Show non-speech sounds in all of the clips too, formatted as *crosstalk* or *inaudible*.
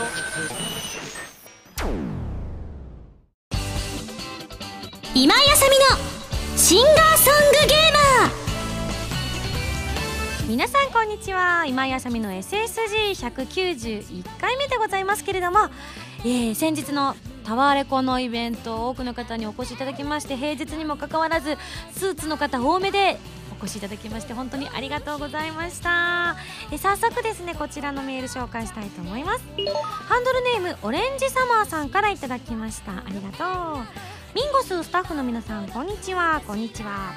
当今井あさみのシンガーソングゲーマー。皆さんこんにちは。今井あさみの SSG191 回目でございますけれども、えー、先日のタワーレコのイベント多くの方にお越しいただきまして平日にもかかわらずスーツの方多めでお越しいただきまして本当にありがとうございました。え早速ですねこちらのメール紹介したいと思います。ハンドルネームオレンジサマーさんからいただきました。ありがとう。ミンゴススタッフの皆さんこんにちは。こんにちは。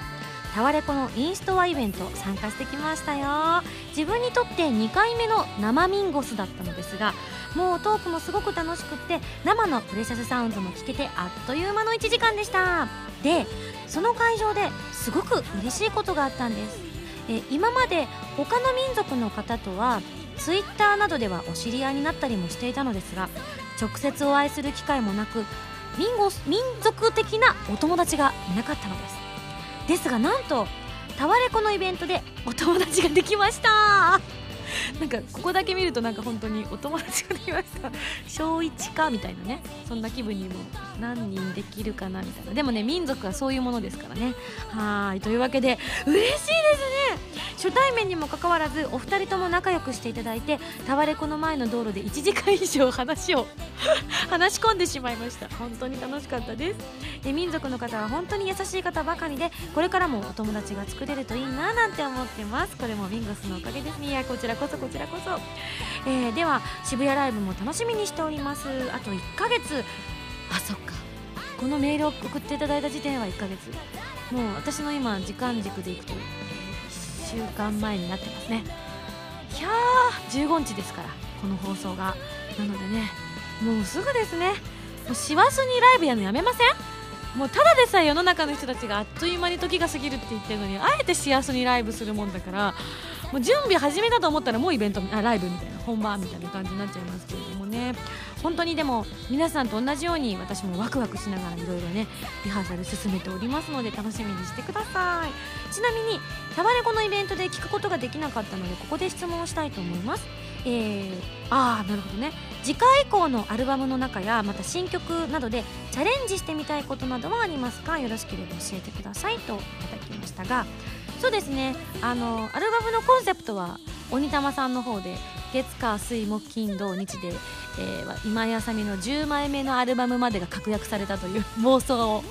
タワレコのインストアイベント参加してきましたよ。自分にとって2回目の生ミンゴスだったのですがもうトークもすごく楽しくって生のプレシャスサウンドも聞けてあっという間の1時間でした。でその会場ですごく嬉しいことがあったんです。え今まで他の民族の方とはツイッターなどではお知り合いになったりもしていたのですが直接お会いする機会もなく民民族的なお友達がいなかったのです。ですがなんとタワレコのイベントでお友達ができました。*laughs* なんかここだけ見るとなんか本当にお友達ができました。小1かみたいなね。そんな気分にも何人できるかなみたいな。でもね民族はそういうものですからね。はい。というわけで嬉しいですね。初対面にもかかわらずお二人とも仲良くしていただいてタワレコの前の道路で1時間以上話を *laughs* 話し込んでしまいました。本当に楽しかったです。で民族の方は本当に優しい方ばかりでこれからもお友達が作れるといいななんて思ってます。これもミンゴスのおかげです。ねいやこちらこそこちらこそ、えー、では渋谷ライブも楽しみにしております。あと1ヶ月。あそっか。このメールを送っていただいた時点は1ヶ月。もう私の今時間軸でいくと1週間前になってますね。いやー15日ですからこの放送が。なのでねもうすぐですね。もう師走にライブやるのやめません？もうただでさえ世の中の人たちがあっという間に時が過ぎるって言ってるのにあえて幸せにライブするもんだからもう準備始めたと思ったらもうイベントあライブみたいな本番みたいな感じになっちゃいますけれどもね。本当にでも皆さんと同じように私もワクワクしながらいろいろねリハーサル進めておりますので楽しみにしてください。ちなみにタワレコのイベントで聞くことができなかったのでここで質問をしたいと思います。えー、ああなるほどね。次回以降のアルバムの中やまた新曲などでチャレンジしてみたいことなどはありますか？よろしければ教えてくださいといただきましたがそうですね。あのアルバムのコンセプトは鬼玉さんの方で月火水木金土日で、えー、今井あさみの10枚目のアルバムまでが確約されたという妄想を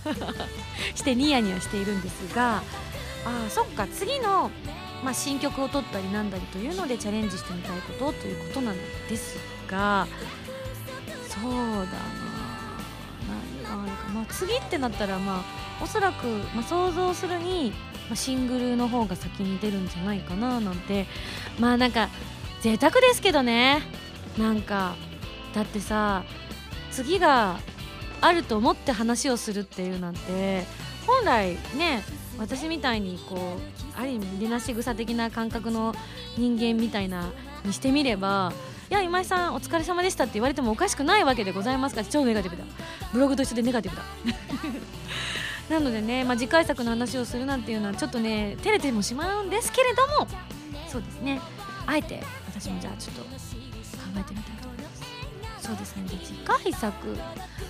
*laughs* してニヤニヤしているんですがあそっか。次の、まあ、新曲を取ったりなんだりというのでチャレンジしてみたいことということなんですがそうだな。何があるか、まあ、次ってなったらまあおそらく、まあ、想像するにまあ、シングルの方が先に出るんじゃないかななんて。まあなんか贅沢ですけどね。なんかだってさ次があると思って話をするっていうなんて本来ね私みたいにこうある意味出なし草的な感覚の人間みたいなにしてみればいや今井さんお疲れ様でしたって言われてもおかしくないわけでございますから超ネガティブだ。ブログと一緒でネガティブだ。なのでね、まあ、次回作の話をするなんていうのはちょっとね照れてもしまうんですけれどもそうですね。あえて私もじゃあちょっと考えてみたいと思います。そうですね。で次回作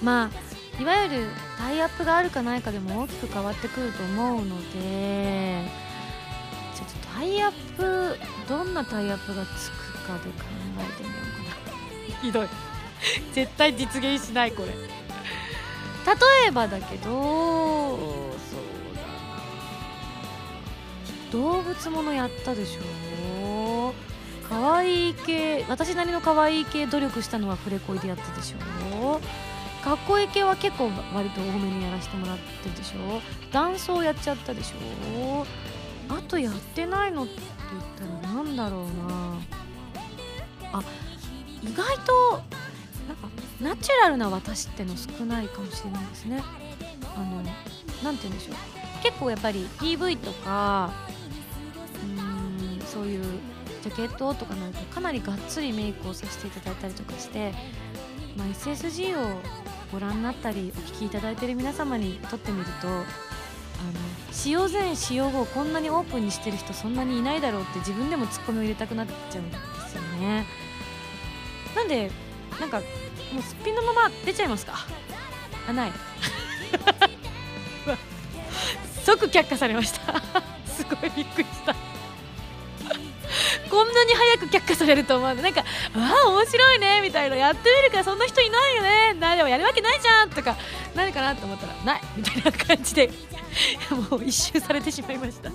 まあいわゆるタイアップがあるかないかでも大きく変わってくると思うのでちょっとタイアップどんなタイアップがつくかで考えてみようかな。ひどい。絶対実現しないこれ。例えばだけどそうだな動物ものやったでしょ可愛い系私なりの可愛い系努力したのはフレコイでやったでしょかっこいい系は結構割と多めにやらせてもらってるでしょダンスをやっちゃったでしょあとやってないのって言ったらなんだろうな。あ意外となんかナチュラルな私っての少ないかもしれないですねあの何て言うんでしょう結構やっぱり PV とかうーんそういうジャケットとかなるとかなりがっつりメイクをさせていただいたりとかして、まあ、SSG をご覧になったりお聴きいただいている皆様にとってみるとあの使用前使用後こんなにオープンにしてる人そんなにいないだろうって自分でもツッコミを入れたくなっちゃうんですよね。なんでなんかもうすっぴんのまま出ちゃいますか？あない。*laughs* 即却下されました。*laughs* すごいびっくりした。こんなに早く却下されると思うなんかああ面白いねみたいな。やってみるからそんな人いないよね。なでもやるわけないじゃんとか何かなと思ったらない。みたいな感じで。*laughs* もう一周されてしまいました。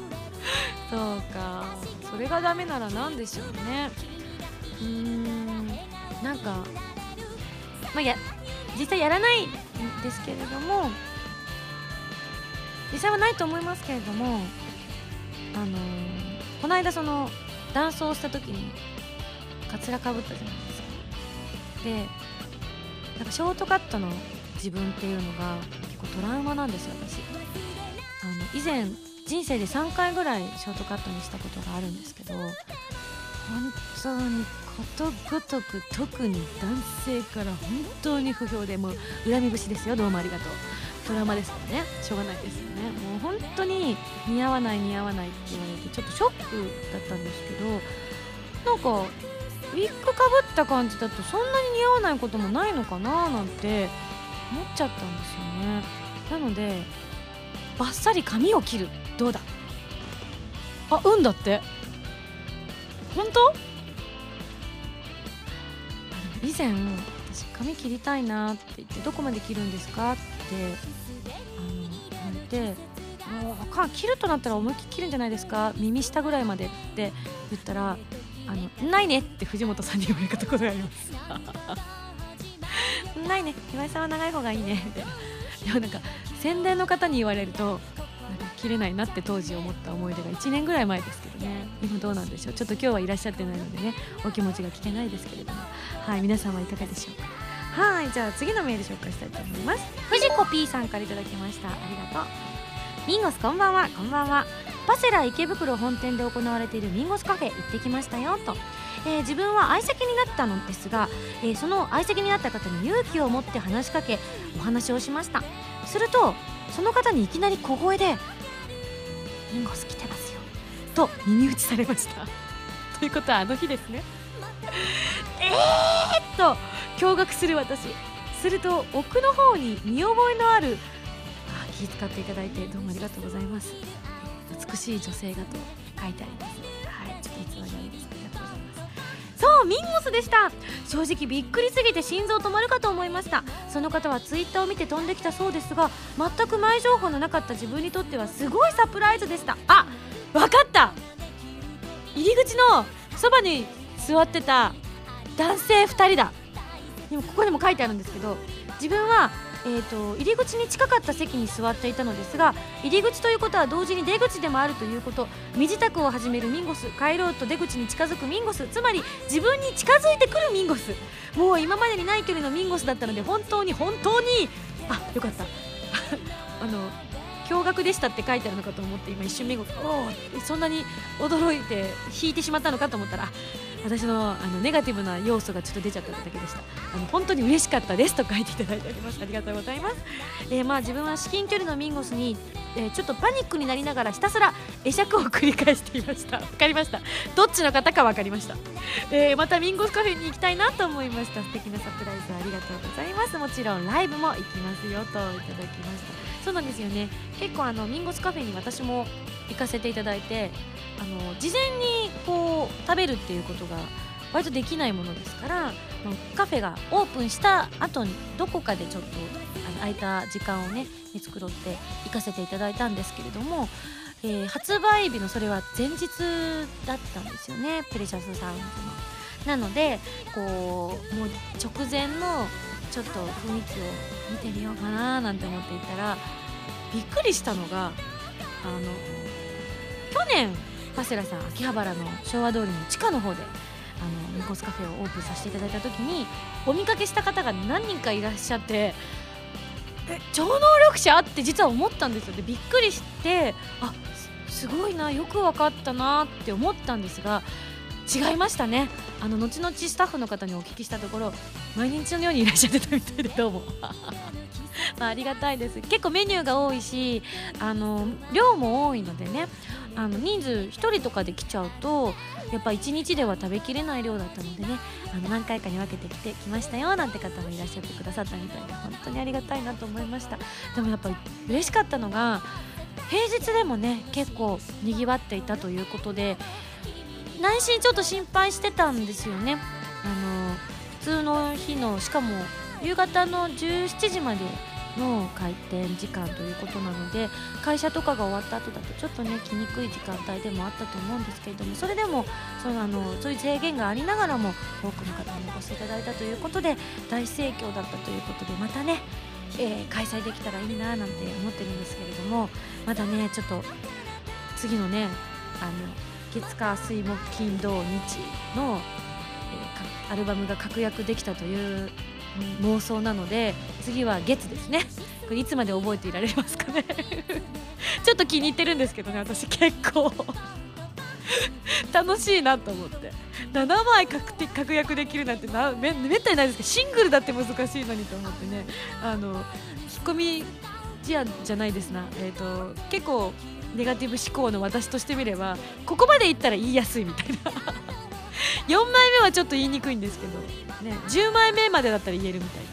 そうか。それがダメなら何でしょうね。うーん。なんかまあや実際やらないんですけれども実際はないと思いますけれどもあのーこの間そのダンスをした時にカツラかぶったじゃないですか。でなんかショートカットの自分っていうのが結構トラウマなんですよ私。あの以前人生で3回ぐらいショートカットにしたことがあるんですけど本当にことごとく特に男性から本当に不評でもう恨み節ですよ。どうもありがとう。トラウマですよね。しょうがないですよねもう本当に似合わない似合わないって言われてちょっとショックだったんですけどなんかウィッグかぶった感じだとそんなに似合わないこともないのかななんて思っちゃったんですよね。なのでバッサリ髪を切る。どうだ？あうんだって。本当？以前私髪切りたいなって言ってどこまで切るんですかってあの言われてもうか切るとなったら思いっきり切るんじゃないですか？耳下ぐらいまでって言ったらあのないねって藤本さんに言われたことがあります。*laughs* ないね。岩井さんは長い方がいいね。みたいな。いやなんか宣伝の方に言われるとなんか切れないなって当時思った思い出が1年ぐらい前です。今どうなんでしょう。ちょっと今日はいらっしゃってないのでね。お気持ちが聞けないですけれども。はい皆さんはいかがでしょうか。はいじゃあ次のメール紹介したいと思います。藤子 P さんからいただきました。ありがとう。ミンゴスこんばんは。こんばんは。パセラ池袋本店で行われているミンゴスカフェ行ってきましたよと、えー自分は相席になったのですが、えーその相席になった方に勇気を持って話しかけお話をしました。するとその方にいきなり小声で「ミンゴス来て」と耳打ちされました。*laughs* ということはあの日ですね。*laughs* えーっと驚愕する私。すると奥の方に見覚えのある。あ気遣っていただいてどうもありがとうございます。美しい女性がと書いてあります。はいちょっといつまであり。ですそうミンゴスでした。正直びっくりすぎて心臓止まるかと思いました。その方はツイッターを見て飛んできたそうですが全く前情報のなかった自分にとってはすごいサプライズでした。あわかった。入り口のそばに座ってた男性2人だ。でもここにも書いてあるんですけど自分は、えー、と入り口に近かった席に座っていたのですが入り口ということは同時に出口でもあるということ。身支度を始めるミンゴス帰ろうと出口に近づくミンゴスつまり自分に近づいてくるミンゴス。もう今までにない距離のミンゴスだったので本当に本当にあよかった。*laughs* あの驚愕でしたって書いてあるのかと思って今一瞬目がおおそんなに驚いて引いてしまったのかと思ったら私のあのネガティブな要素がちょっと出ちゃっただけでした。あの本当に嬉しかったですと書いていただいております。ありがとうございます、えーまあ自分は至近距離のミンゴスに、えーちょっとパニックになりながらひたすら会釈を繰り返していました。わかりました。どっちの方かわかりました、えーまたミンゴスカフェに行きたいなと思いました。素敵なサプライズありがとうございます。もちろんライブも行きますよといただきました。そうなんですよね。結構あのミンゴスカフェに私も行かせていただいてあの事前にこう食べるっていうことが割とできないものですからカフェがオープンした後にどこかでちょっとあの空いた時間をね見繕って行かせていただいたんですけれども、えー発売日のそれは前日だったんですよねプレシャスサウンドの。なのでこうもう直前のちょっと雰囲気を見てみようかななんて思っていたらびっくりしたのがあの去年パセラさん秋葉原の昭和通りの地下の方であのミコスカフェをオープンさせていただいた時にお見かけした方が何人かいらっしゃってえ超能力者って実は思ったんですよ。でびっくりしてあすすごいなよく分かったなって思ったんですが違いましたね。あの後々スタッフの方にお聞きしたところ毎日のようにいらっしゃってたみたいでどうも。*laughs* まあありがたいです。結構メニューが多いしあの量も多いのでねあの人数1人とかで来ちゃうとやっぱ1日では食べきれない量だったのでねあの何回かに分けてきてきましたよなんて方もいらっしゃってくださったみたいで本当にありがたいなと思いました。でもやっぱり嬉しかったのが平日でもね結構にぎわっていたということで内心ちょっと心配してたんですよね。あの普通の日のしかも夕方の17時までの開店時間ということなので会社とかが終わった後だとちょっとね来にくい時間帯でもあったと思うんですけれどもそれでもそのあのそういう制限がありながらも多くの方にお越しいただいたということで大盛況だったということでまたね、えー、開催できたらいいななんて思ってるんですけれどもまだねちょっと次のねあの月火水木金土日の、えー、アルバムが確約できたという妄想なので次は月ですね。これいつまで覚えていられますかね。*laughs* ちょっと気に入ってるんですけどね私結構。楽しいなと思って。7枚確定確約できるなんてなめめったにないですけどシングルだって難しいのにと思ってね。あの引っ込み思案じゃないですな、えーと、結構ネガティブ思考の私としてみればここまでいったら言いやすいみたいな。4枚目はちょっと言いにくいんですけど、ね、10枚目までだったら言えるみたい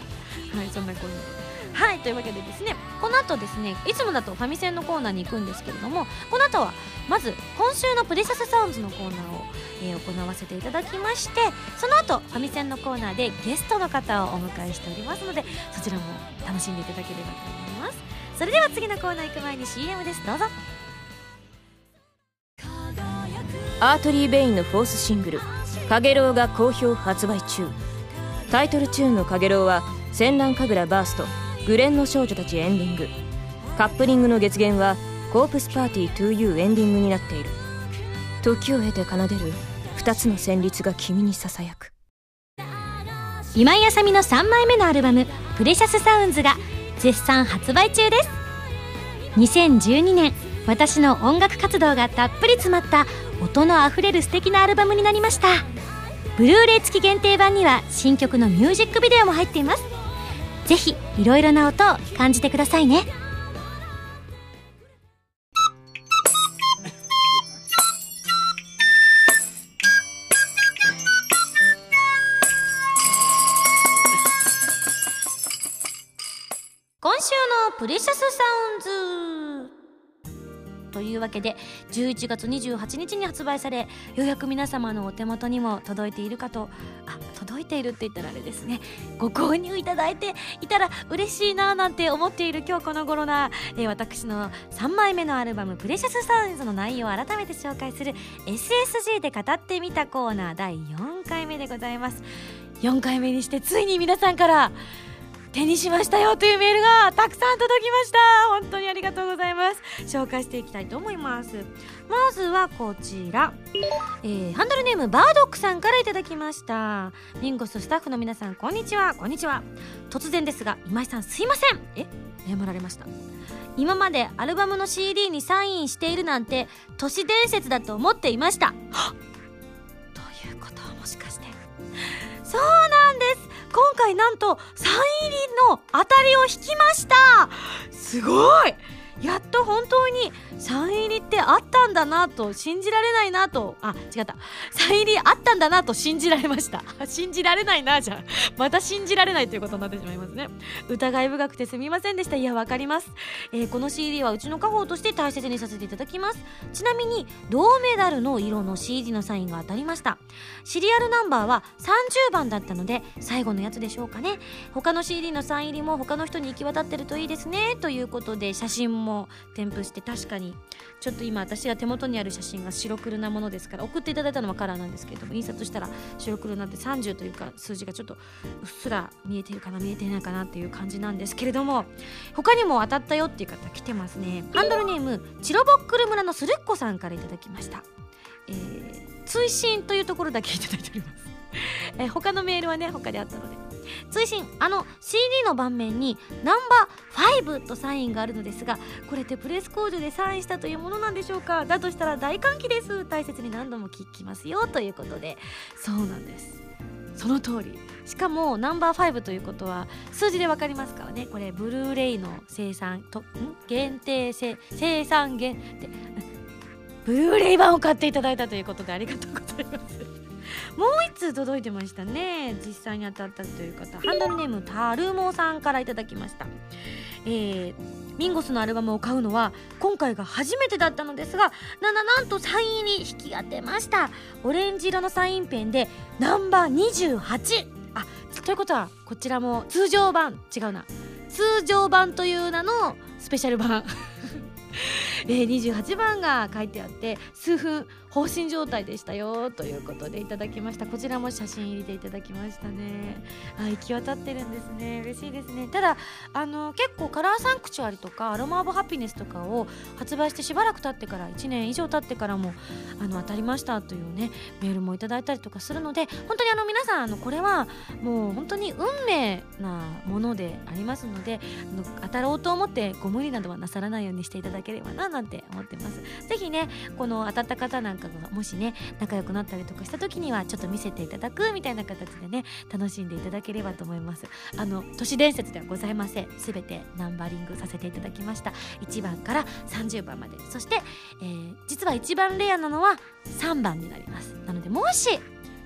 な、はい、そんなこんな。で。はいというわけでですねこの後ですねいつもだとファミセンのコーナーに行くんですけれどもこの後はまず今週のプレシャスサウンズのコーナーを、えー、行わせていただきましてその後ファミセンのコーナーでゲストの方をお迎えしておりますのでそちらも楽しんでいただければと思います。それでは次のコーナー行く前に CM です。どうぞ。アートリー・ベインのフォースシングル「かげろう」が好評発売中。タイトルチューンの「かげろう」は戦乱神楽バーストグレンの少女たちエンディング。カップリングの月限はコープスパーティー 2U エンディングになっている。時を経て奏でる2つの旋律が君にささやく。今井あさみの3枚目のアルバム「プレシャスサウンズ」が絶賛発売中です。2012年私の音楽活動がたっぷり詰まった音のあふれる素敵なアルバムになりました。ブルーレイ付き限定版には新曲のミュージックビデオも入っています。ぜひいろいろな音を感じてくださいね。今週のプレシャスサウンズ。というわけで11月28日に発売されようやく皆様のお手元にも届いているかとあ届いているって言ったらあれですね。ご購入いただいていたら嬉しいななんて思っている今日この頃な、えー、私の3枚目のアルバム「プレシャスサウンズ」の内容を改めて紹介する SSG で語ってみたコーナー第4回目でございます。4回目にしてついに皆さんから手にしましたよというメールがたくさん届きました。本当にありがとうございます。紹介していきたいと思います。まずはこちら、えー、ハンドルネームバードックさんからいただきました。ミンゴススタッフの皆さんこんにちは。こんにちは。突然ですが今井さんすいません。え？謝られました。今までアルバムの CD にサインしているなんて都市伝説だと思っていました。*gasps* ということはもしかして。そうなんです。今回なんとサイン入りの当たりを引きました。すごい。やっと本当にサイン入りってあったんだなと信じられないなと。あ違った。サイン入りあったんだなと信じられました。*laughs* 信じられないなじゃあまた信じられないということになってしまいますね。疑い深くてすみませんでした。いやわかります、えー、この CD はうちの家宝として大切にさせていただきます。ちなみに銅メダルの色の CD のサインが当たりました。シリアルナンバーは30番だったので最後のやつでしょうかね。他の CD のサイン入りも他の人に行き渡ってるといいですね。ということで写真も添付して確かに。ちょっと今私が手元にある写真が白黒なものですから送っていただいたのはカラーなんですけれども印刷したら白黒になって30というか数字がちょっとうっすら見えてるかな見えてないかなっていう感じなんですけれども他にも当たったよっていう方来てますね。ハンドルネームチロボックル村のスルッコさんからいただきました、えー、追伸というところだけいただいております。えー、他のメールはね他であったので追伸あの CD の盤面にナンバー5とサインがあるのですがこれってプレス工場でサインしたというものなんでしょうか？だとしたら大歓喜です。大切に何度も聞きます。よということでそうなんです。その通り。しかもナンバー5ということは数字で分かりますからね。これブルーレイの生産とん？限定生産限定ブルーレイ版を買っていただいたということでありがとうございます。もう一通届いてましたね。実際に当たったという方。ハンドルネームタルモさんからいただきました。えー、ミンゴスのアルバムを買うのは今回が初めてだったのですがなななんとサインに引き当てました。オレンジ色のサインペンでナンバー28あということはこちらも通常版。違うな。通常版という名のスペシャル版。*laughs* えー、28番が書いてあって数分放心状態でしたよということでいただきました。こちらも写真入りでいただきましたね。あ行き渡ってるんですね。嬉しいですね。ただあの結構カラーサンクチュアリとかアロマ・オブ・ハピネスとかを発売してしばらく経ってから1年以上経ってからもあの当たりましたというねメールもいただいたりとかするので本当にあの皆さんあのこれはもう本当に運命なものでありますのであの当たろうと思ってご無理などはなさらないようにしていただければななんて思ってます。ぜひねこの当たった方なんかがもしね仲良くなったりとかした時にはちょっと見せていただくみたいな形でね楽しんでいただければと思います。あの都市伝説ではございません。全てナンバリングさせていただきました。1番から30番まで。そして、えー、実は一番レアなのは3番になります。なのでもし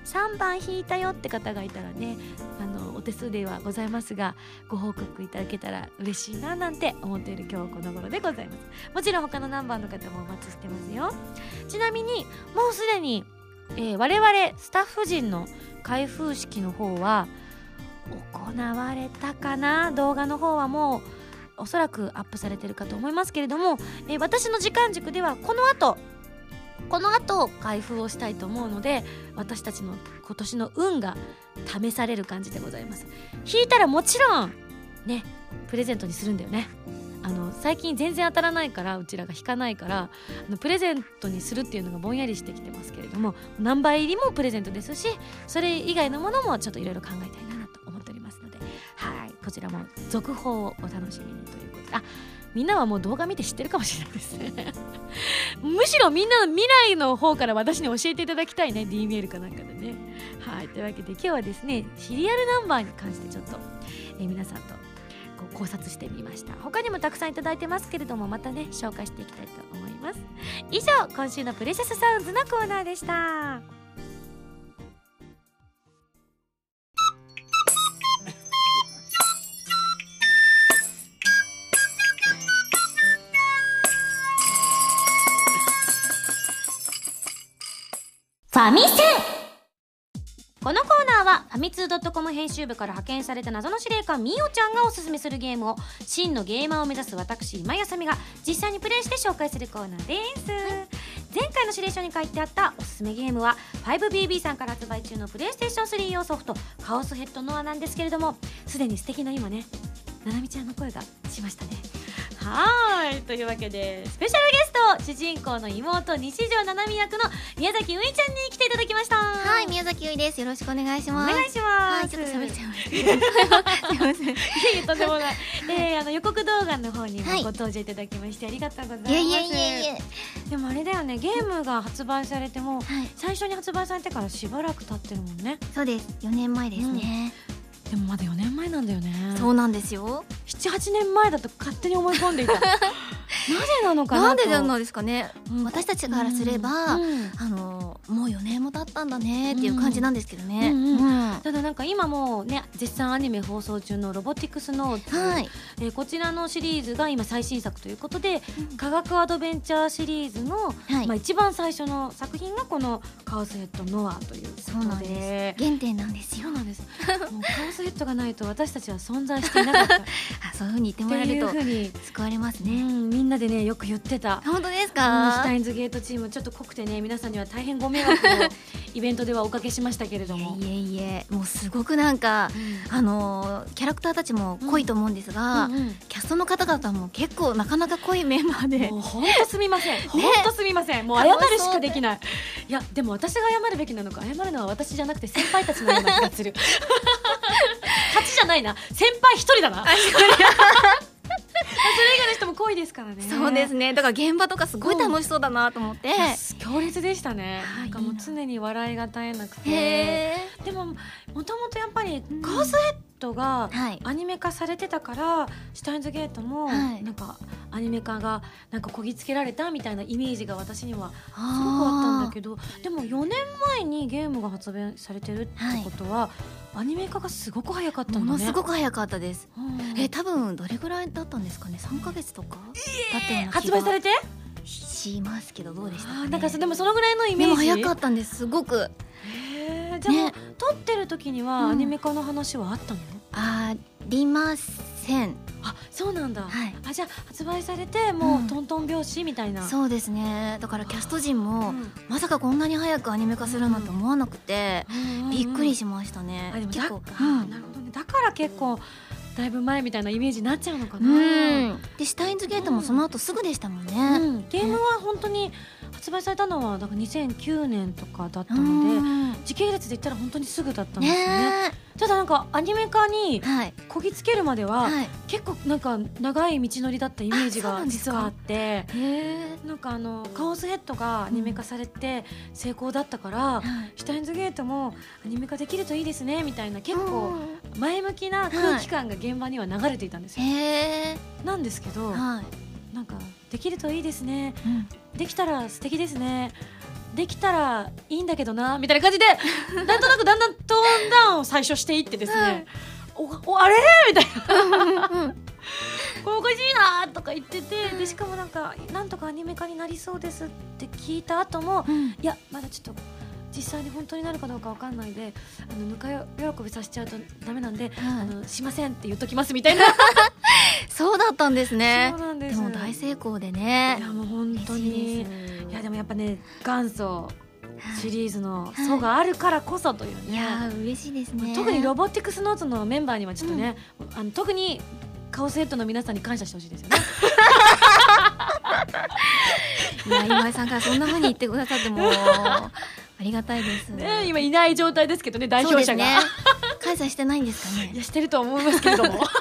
3番引いたよって方がいたらねあの手数ではございますがご報告いただけたら嬉しいななんて思っている今日この頃でございます。もちろん他のナンバーの方もお待ちしてますよ。ちなみにもうすでに、えー、我々スタッフ陣の開封式の方は行われたかな？動画の方はもうおそらくアップされてるかと思いますけれども、えー、私の時間軸ではこの後この後開封をしたいと思うので私たちの今年の運が試される感じでございます。引いたらもちろんねプレゼントにするんだよね。あの最近全然当たらないからうちらが引かないからあのプレゼントにするっていうのがぼんやりしてきてますけれども何倍入りもプレゼントですしそれ以外のものもちょっといろいろ考えたいなと思っておりますのではいこちらも続報をお楽しみにということであみんなはもう動画見て知ってるかもしれないですね。*laughs* むしろみんなの未来の方から私に教えていただきたいね。D メールかなんかでね。はい。というわけで今日はですねシリアルナンバーに関してちょっと、えー、皆さんとこう考察してみました。他にもたくさんいただいてますけれどもまたね紹介していきたいと思います。以上今週のプレシャスサウンズのコーナーでした。ファミセン。このコーナーはファミツー .com 編集部から派遣された謎の司令官みおちゃんがおすすめするゲームを真のゲーマーを目指す私今やさみが実際にプレイして紹介するコーナーです、前回の指令書に書いてあったおすすめゲームは 5BB さんから発売中のプレイステーション3用ソフトカオスヘッドノアなんですけれどもすでに素敵な今ねななみちゃんの声がしましたね。はいというわけでスペシャルゲスト主人公の妹西条七海役の宮崎ういちゃんに来ていただきました。はい宮崎ういです。よろしくお願いします。お願いします。はいちょっと喋っちゃいましたすいません。いえとんでもない。えー、あの予告動画の方にもご登場いただきまして、ありがとうございます。いやいやいやいや。でもあれだよねゲームが発売されても、はい、最初に発売されてからしばらく経ってるもんね。そうです。4年前ですね、うんでもまだ4年前なんだよね。そうなんですよ。78年前だと勝手に思い込んでいた *laughs* なぜなのかななんでなんですかね、うん、私たちからすれば、うん、あのもう4年も経ったんだねっていう感じなんですけどね、ただなんか今もね絶賛アニメ放送中の「ロボティクスノーツ」はい、えー、こちらのシリーズが今最新作ということで、科学アドベンチャーシリーズの、はい、まあ、一番最初の作品がこの「カオスヘッドノア」というそうなんです。原点なんですよ。そうなんです。もうカオスヘッドがないと私たちは存在していなかった。*laughs* あそういうふうに言ってもらえると救われますね、うん、みんなでねよく言ってた。本当ですか、うん、シュタインズゲートチームちょっと濃くてね皆さんには大変ご迷惑を。*laughs* イベントではおかけしましたけれども。いえいえもうすごくなんか、うん、あのキャラクターたちも濃いと思うんですが、うんうんうん、キャストの方々も結構なかなか濃いメンバーで。本当すみません。本当すみません、もう謝るしかできない。いやでも私が謝るべきなのか謝るのは私じゃなくて先輩たちのような気がする。*laughs* *laughs* 勝ちじゃないな。先輩一人だな以外の人も濃いですからね。そうですね。だから現場とかすごい楽しそうだなと思って、強烈でしたね、なんかもう常に笑いが絶えなくて。でももともとやっぱりカースヘットがはい。アニメ化されてたからシュタインズゲートもはい。なんかアニメ化がなんかこぎつけられたみたいなイメージが私にはすごくあったんだけどでも4年前にゲームが発売されてるってことは、アニメ化がすごく早かったね。ものすごく早かったです。うん。え多分どれぐらいだったんですかね？3ヶ月とか？だったような気が。発売されて？しますけどどうでしたかね？なんかそでもそのぐらいのイメージ？でも早かったんですすごく。へーじゃあね。撮ってる時にはうん。アニメ化の話はあったの、ありません。あそうなんだ、はい。あじゃあ発売されてもう、うん。トントン拍子みたいな。そうですね。だからキャスト陣も、うん。まさかこんなに早くアニメ化するなんて思わなくて、びっくりししましたね。あでもだ結構。あーなるほどね。だから結構だいぶ前みたいなイメージになっちゃうのかな、うん、うん。でシュタインズゲートもその後すぐでしたもんね、うん。ゲームは本当に発売されたのはだから2009年とかだったので、うん。時系列で言ったら本当にすぐだったんですよね。ねただなんかアニメ化にこぎつけるまでは、はい。結構なんか長い道のりだったイメージが実はあってなんかあのカオスヘッドがアニメ化されて成功だったから、はい。シュタインズゲートもアニメ化できるといいですねみたいな結構前向きな空気感が現場には流れていたんですよ、へえなんですけどはい、なんかできるといいですね。うん。できたら素敵ですね。できたらいいんだけどな。みたいな感じで *laughs* なんとなくだんだんトーンダウンを最初していってですね、おおあれ？みたいな。これおかしいなとか言っててでしかもなんかなんとかアニメ化になりそうですって聞いた後もうん。いやまだちょっと実際に本当になるかどうかわかんないであのぬか喜びさせちゃうとダメなんで、はい。あのしませんって言っときますみたいな、*laughs* そうだったんですね。そうなんでですも大成功でいねやもう本当に。いやでもやっぱね元祖シリーズのはい。層があるからこそといういね、やー嬉しいですね。特にロボティクスノーツのメンバーにはちょっとね、あの特にカオスヘッドの皆さんに感謝してほしいですよね。*laughs* いや今井さんからそんな風に言ってくださってもありがたいです。ね今いない状態ですけどね代表者が、ね。*laughs* 感謝してないんですかね。いやしてると思いますけれども。*laughs*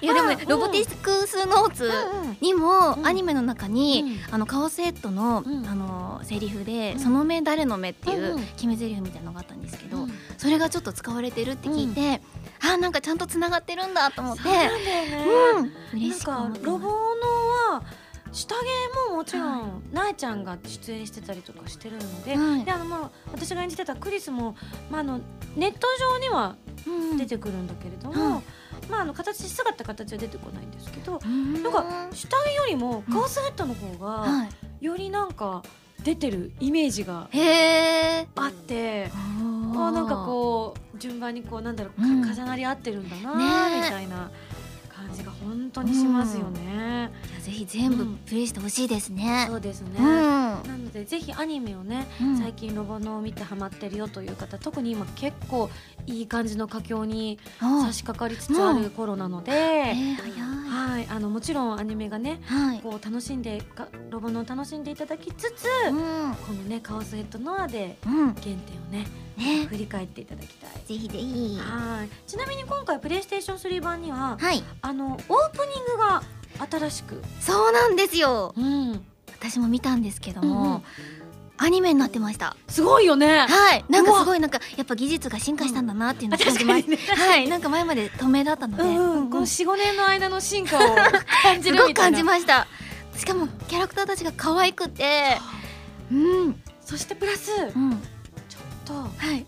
いやでもねうんロボティクスノーツうんにもうん。アニメの中に、うん。あのカオスヘッドの、うん。あのセリフで、うん。その目誰の目っていう決め台詞みたいなのがあったんですけど、うん。それがちょっと使われてるって聞いて、あーなんかちゃんとつながってるんだと思ってそうなん嬉しくロボまのは下着ももちろん、なえちゃんが出演してたりとかしてるので,、はい。であのまあ私が演じてたクリスも、まあ、あのネット上には出てくるんだけれども、はい。まあ、あの形姿形は出てこないんですけどうん。なんか下着よりもカオスヘッドの方がはい。よりなんか出てるイメージがあって。ああなんかこう順番にこうなんだろう、かうん。重なり合ってるんだな、みたいな感じが本当にしますよね。いやぜひ全部うん。プレイしてほしいですね。そうですね、うん。なのでぜひアニメをね、うん。最近ロボノを見てハマってるよという方特に今結構いい感じの佳境にあ差し掛かりつつある頃なので、えー、早はい。あのもちろんアニメがねいはい。こう楽しんでかロボノを楽しんでいただきつつ、うん。このねカオスヘッドノアでうん。原点をねね。振り返っていただきたい。ぜひぜひ。はい。ちなみに今回プレイステーション3版にははい。あのオープニングが新しく、そうなんですよ。うん、私も見たんですけども、うんうん。アニメになってました。すごいよね。はい。なんかすごいなんかやっぱ技術が進化したんだなっていうのを感じまし確かにね。た、はい。なんか前まで透明だったので、うんうん、うん。うんこの45年の間の進化を感じすごく感じました。しかもキャラクターたちが可愛くて。うん。そしてプラスうんとはい。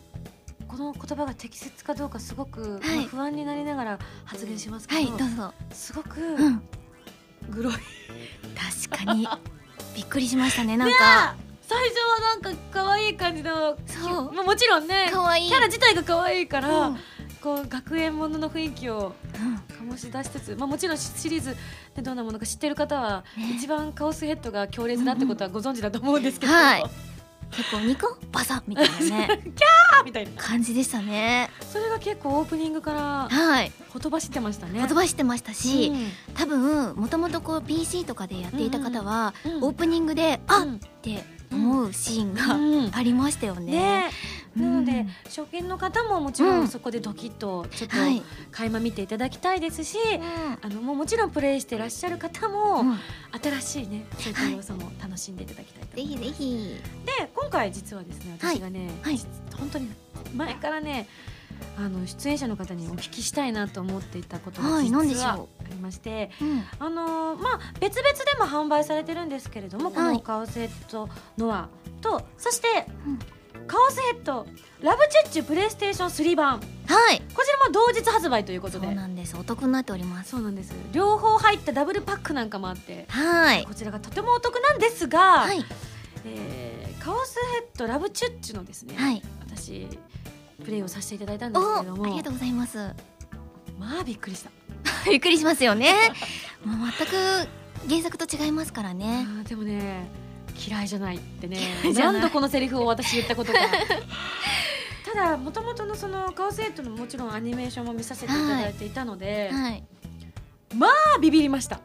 この言葉が適切かどうかすごく、はい。まあ不安になりながら発言しますけど、はいどうぞ。すごくうん。グロい、確かに。*laughs* びっくりしましたねなんか。最初はなんか可愛い感じのそう。まあもちろんね可愛い。キャラ自体が可愛いから、うん。こう学園ものの雰囲気をうん。醸し出しつつ、まあ、もちろんシリーズでどんなものか知ってる方は、ね。一番カオスヘッドが強烈だってことはご存知だと思うんですけど、はい結構ニコバサみたいなね。*laughs* あみたいな。感じでしたね。それが結構オープニングからはい。ほとばしってましたね。言葉してましたし、うん。多分もともとこう PC とかでやっていた方は、うん。オープニングで、あっうん。って思うシーンがうん。ありましたよね。ねなので、うん。初見の方ももちろうん。んそこでドキッとちょっとはい、垣間見ていただきたいですし、うあのもうもちろんプレイしてらっしゃる方も、ん、新しいねそういった要素も楽しんでいただきたいとぜ思います。ひぜひ。で今回実はですねはい。私がね、はい。実本当に前からねあの出演者の方にお聞きしたいなと思っていたことがはい。実はありまして、うん。あのーまあ別々でも販売されてるんですけれども、こはい。のカオスヘッドノアとそして、うんカオスヘッドラブチュッチュプレイステーション3版。こはい。ちらも同日発売ということで。そうなんです。お得になっております。そうなんです。両方入ったダブルパックなんかもあって。はい。こちらがとてもお得なんですが、はい。えーカオスヘッドラブチュッチュのですね、はい。私プレイをさせていただいたんですおけれども。ありがとうございます。まあびっくりした。*laughs* びっくりしますよね。もう全く原作と違いますからね。あーでもね嫌いじゃないってね。何度このセリフを私言ったことか。*laughs* ただもともとのそのカオスヘッドのもちろんアニメーションも見させていただいていたので、はい。まあビビりました、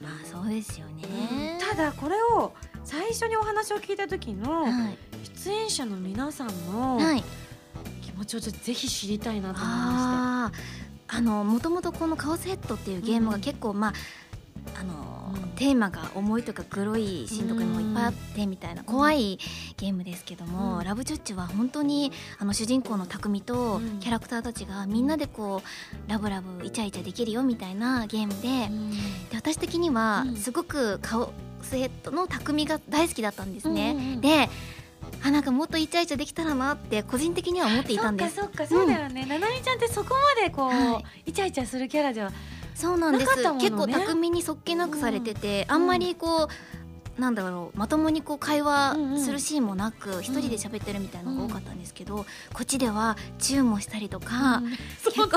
まあそうですよね。ただこれを最初にお話を聞いた時のはい。出演者の皆さんのはい。気持ちをぜひ知りたいなと思いまあああのもともとこのカオスヘッドっていうゲームが結構まああの、うんテーマが重いとかグロいシーンとかもいっぱいあってみたいな怖いゲームですけども、うん。ラブチュッチュは本当にあの主人公の匠とうん。キャラクターたちがみんなでこうラブラブイチャイチャできるよみたいなゲームでで私的にはうん。すごくカオスヘッドの匠が大好きだったんですね。うんうんうん。であなんかもっとイチャイチャできたらなって個人的には思っていたんです。そっかそっかそうだよね、ななみちゃんってそこまでこう、はイチャイチャするキャラではそうなんです、ね。結構巧みにそっけなくされてて、あんまりこうなんだろうまともにこう会話するシーンもなく一、人で喋ってるみたいなのが多かったんですけど、こっちではチューもしたりとか、結構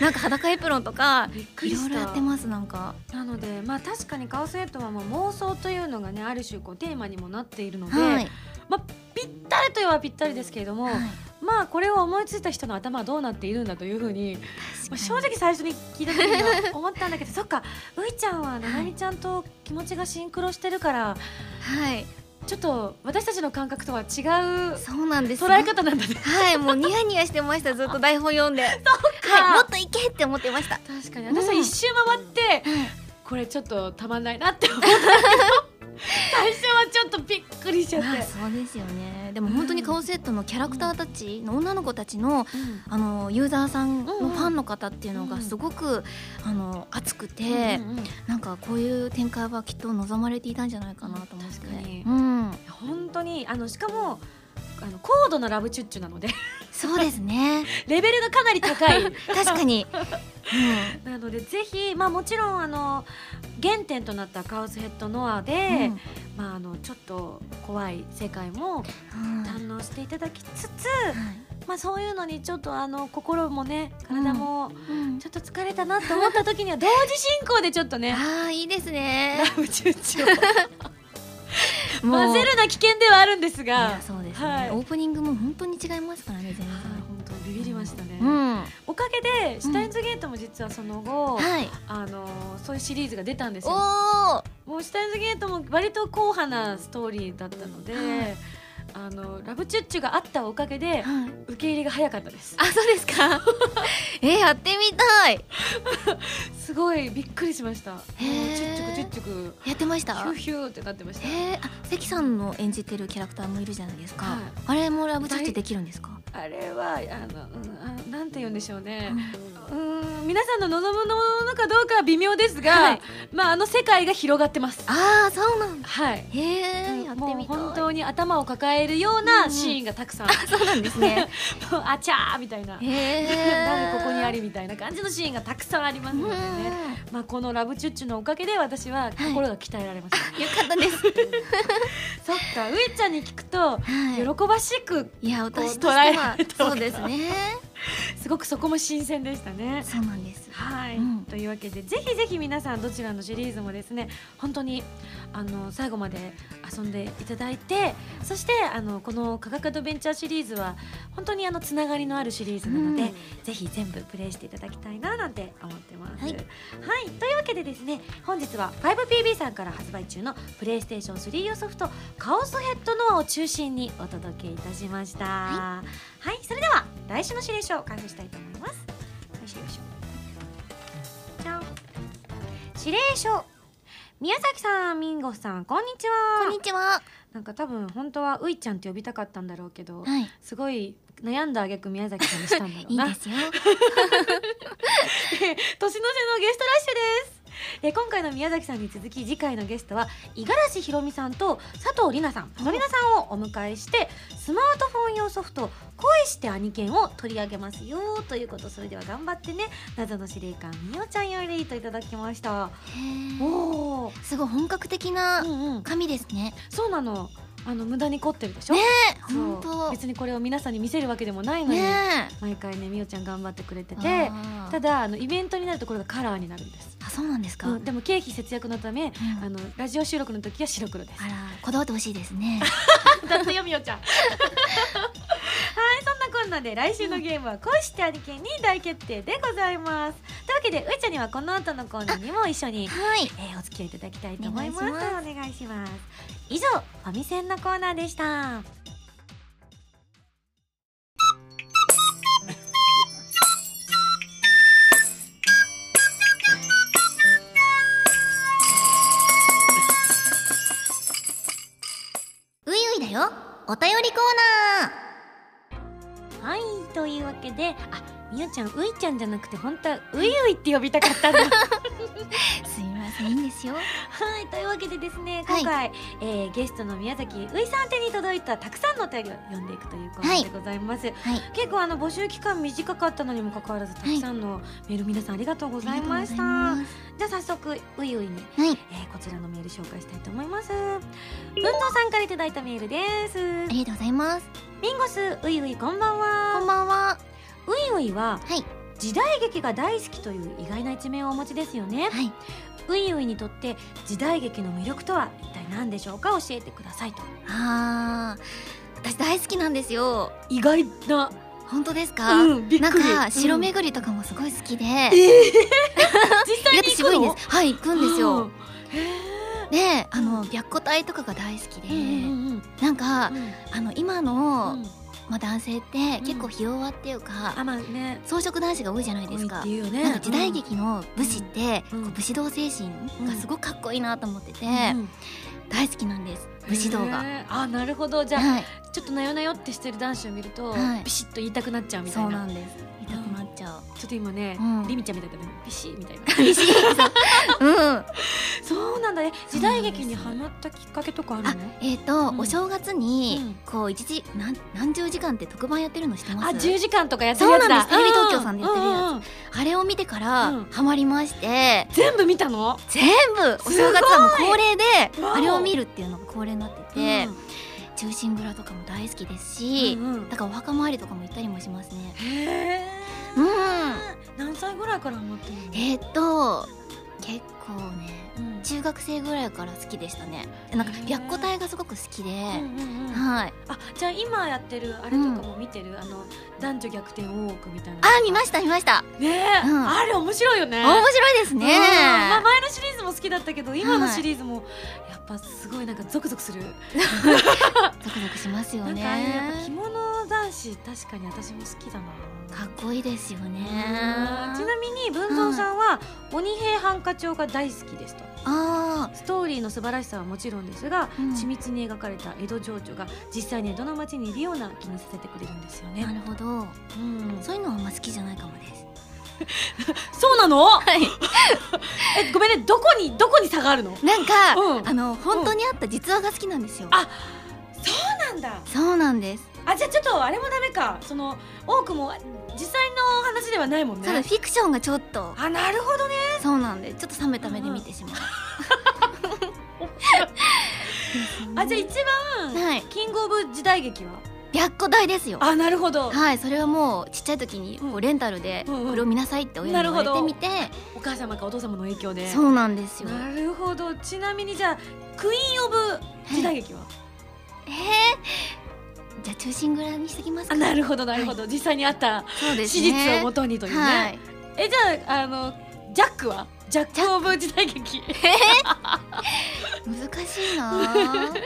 なんか裸エプロンとかいろいろやってますなんか。なのでまあ確かにカオスヘッドはもう妄想というのがねある種こうテーマにもなっているので、はい、まあぴったりといえばぴったりですけれども、はいまあこれを思いついた人の頭はどうなっているんだというふうに、まあ、正直最初に聞いた時には思ったんだけどそっか *laughs* ういちゃんはななみちゃんと気持ちがシンクロしてるからはい。ちょっと私たちの感覚とは違うそうなんです捉え方なんだね。はいもうニヤニヤしてましたずっと台本読んで。*laughs* か。はい、もっといけって思ってました。確かに。私は一周回って、これちょっとたまんないなって思ったけど最初はちょっとびっくりしちゃって。まあ、そうですよね。でも本当にカオスヘッドのキャラクターたちの女の子たちのあのユーザーさんのファンの方っていうのがすごく、あの熱くて、なんかこういう展開はきっと望まれていたんじゃないかなと思って、確かに。うん、本当にあのしかもあの高度なラブチュッチュなので。そうですね。*laughs* レベルがかなり高い。確かに、なのでぜひ、まあ、もちろんあの原点となったカオスヘッドノアで、うん。まあ、あのちょっと怖い世界もうん。堪能していただきつつ、はい。まあ、そういうのにちょっとあの心もね体もうん。ちょっと疲れたなと思った時には同時進行でちょっとねああいいですね。ラブチュッチュ *laughs* 混ぜるな危険ではあるんですいがやそうですね、はい。オープニングも本当に違いますからね全然。はい本当ビビりましたね、うん。おかげでシュタインズゲートも実はその後、はい。あのそういうシリーズが出たんですよ。もうシュタインズゲートも割と硬派なストーリーだったので、はいあのラブチュッチュがあったおかげではい。受け入れが早かったです。あそうですか？*laughs* えやってみたい。*laughs* すごいびっくりしました。もうチュッチュクチュッチュク。やってました？ヒューヒューってなってました。へえあ関さんの演じてるキャラクターもいるじゃないですか、はい。あれもラブチュッチュできるんですか、あれはあの、うん、あなんて言うんでしょうね。う、ん。うん、皆さんの望むものかどうかは微妙ですが、はい。まああの世界が広がってます。ああそうなんだ。はい。へえやってもうみたい。本当に頭を抱えるようなシーンがたくさん、そうなんですね。*laughs* あちゃーみたいな。誰ここにありみたいな感じのシーンがたくさんありますのでね、まあ、この「ラブチュッチュ」のおかげで私は心が鍛えられました、よかったです。*laughs* そっか上ちゃんに聞くとはい。喜ばしくいや私と捉えらしてはそうですね *laughs* すごくそこも新鮮でしたね。そうなんですはい、うんというわけでぜひぜひ皆さんどちらのシリーズもですね本当にあの最後まで遊んでいただいてそしてあのこの科学アドベンチャーシリーズは本当にあのつながりのあるシリーズなので、うんぜひ全部プレイしていただきたいななんて思ってます。ははいい、というわけでですね本日は 5PB さんから発売中のプレイステーション3用ソフト「カオスヘッドノア」を中心にお届けいたしました。はい、それでは来週の指令書を開封したいと思います。よいしょよいしょ。じゃん。指令書。宮崎さん、ミンゴさん、こんにちは。こんにちは。なんか多分本当はういちゃんって呼びたかったんだろうけど、はい。すごい悩んだ挙句宮崎さんにしたんだろうな。*laughs* いいですよ。*laughs* 年の瀬のゲストラッシュです *laughs* えー今回の宮崎さんに続き次回のゲストは五十嵐ひろみさんと佐藤里奈さん。里奈さんをお迎えしてスマートフォン用ソフト「恋して兄犬」を取り上げますよということ。それでは頑張ってね謎の司令官みおちゃんよりといただきました。おおすごい本格的なうんうん。紙ですね。そうなの。あの無駄に凝ってるでしょ？ね本当。別にこれを皆さんに見せるわけでもないのに、ね毎回ねみおちゃん頑張ってくれてえてただあのイベントになるとこれがカラーになるんです、あそうなんですか、うんでも経費節約のため、うん。あのラジオ収録の時は白黒です。あらこだわってほしいですね。*laughs* だってよみおちゃん。はいそんなこんなで来週のゲームは「恋してありけん」に大決定でございます。というわけでういちゃんにはこの後のコーナーにも一緒にはい。えーお付き合いいただきたいと思います。お願いしまお願いします。以上ファミセンのコーナーでしたお便りコーナー。はいというわけであみおちゃんういちゃんじゃなくて本当はういういって呼びたかったんだ。*laughs* ませんいいんですよ。はいというわけでですねはい。今回、えーゲストの宮崎ういさん宛てに届いたたくさんのお便りを読んでいくというコーナーでございます、はい。結構あの募集期間短かったのにもかかわらずたくさんのメール皆さんありがとうございました、ありがとうじゃあ早速ういういに、ござい。えーこちらのメール紹介したいと思います。文藤さんからいただいたメールです。はいありがとうございます。ミンゴスういういこんばんは。こんばんは。ういういははい。時代劇が大好きという意外な一面をお持ちですよね。はいういういにとって時代劇の魅力とは一体何でしょうか？教えてくださいと。あー私大好きなんですよ。意外な。本当ですか、うんなんか城うん。巡りとかもすごい好きで、えー、*laughs* 実際意に行くの？外と渋いんです。はい行くんですよ、であの白虎隊とかが大好きで、ーうんうんなんか、うん。あの今うの、んまあ、男性って結構ひ弱っていうか、あまあね。装飾男子が多いじゃないですか。なんか時代劇の武士って、武士道精神がすごくかっこいいなと思ってて、うん大好きなんです。武士道が。あなるほど。じゃあ、はい、ちょっとなよなよってしてる男子を見ると、はい。ビシッと言いたくなっちゃうみたいな。そうなんです痛くなっちゃう。ちょっと今ね、うん。リミちゃんみたいだねビシッみたいな。*laughs* う。ん、そうなんだね。時代劇にハマったきっかけとかあるの？あえっ、と、うん。お正月に、うん。こう一時何何十時間って特番やってるの知ってます？あ10時間とかやってるやつだ。そうなんです。テレビ東京さんでやってるやつ。あれを見てから、うん。ハマりまして。全部見たの？全部。お正月はもう恒例であれを見るっていうのが恒例になっててうん「忠臣蔵」とかも大好きですし、うんうん。だからお墓参りとかも行ったりもしますね。へえうん。何歳ぐらいからハマってるの？えー、っと結構ねうん中学生ぐらいから好きでしたね。なんか白虎隊がすごく好きで、うんうんうん。はい。あじゃあ今やってるあれとかも見てる、あの男女逆転大奥みたいなあ見ました見ました。ねえ、うん。あれ面白いよね。面白いですね。うん。まあ、前のシリーズも好きだったけど今のはいシリーズもやっぱすごいなんかゾクゾクする、ゾクゾクしますよなんか着物男子確かに私も好きだな。かっこいいですよね。ちなみに文蔵さんは鬼平犯科帳が大好きですとあストーリーの素晴らしさはもちろんですが、うん。緻密に描かれた江戸情緒が実際に江戸の町にいるような気にさせてくれるんですよあなね、るほど。うん、そういうのはあんま好きじゃないかもです。*laughs* そうなの？はい。*laughs* えごめんね。どこにどこに差があるの？なんか、うん。あの本当にあった実話が好きなんですよ、あそうなんだ。そうなんです、あじゃあちょっとあれもダメか。その多くも実際の話ではないもんただねフィクションがちょっと。あなるほどね。そうなんでちょっと冷めた目で見てしまう、*laughs* あじゃあ一番、はい。キングオブ時代劇は？白虎隊ですよ。あなるほど。はいそれはもうちっちゃい時にこうん。うレンタルでうんうん。これを見なさいって親に言われてみて、お母様かお父様の影響で。そうなんですよ。なるほど。ちなみにじゃあクイーンオブ時代劇は、えー、じゃあ中心蔵にしときますなるほどなるほど、実際にあった史ね。実をもとにというね、はい。えじゃああのジャックは？ジャックオブ時代劇。難しいな。ぁ *laughs*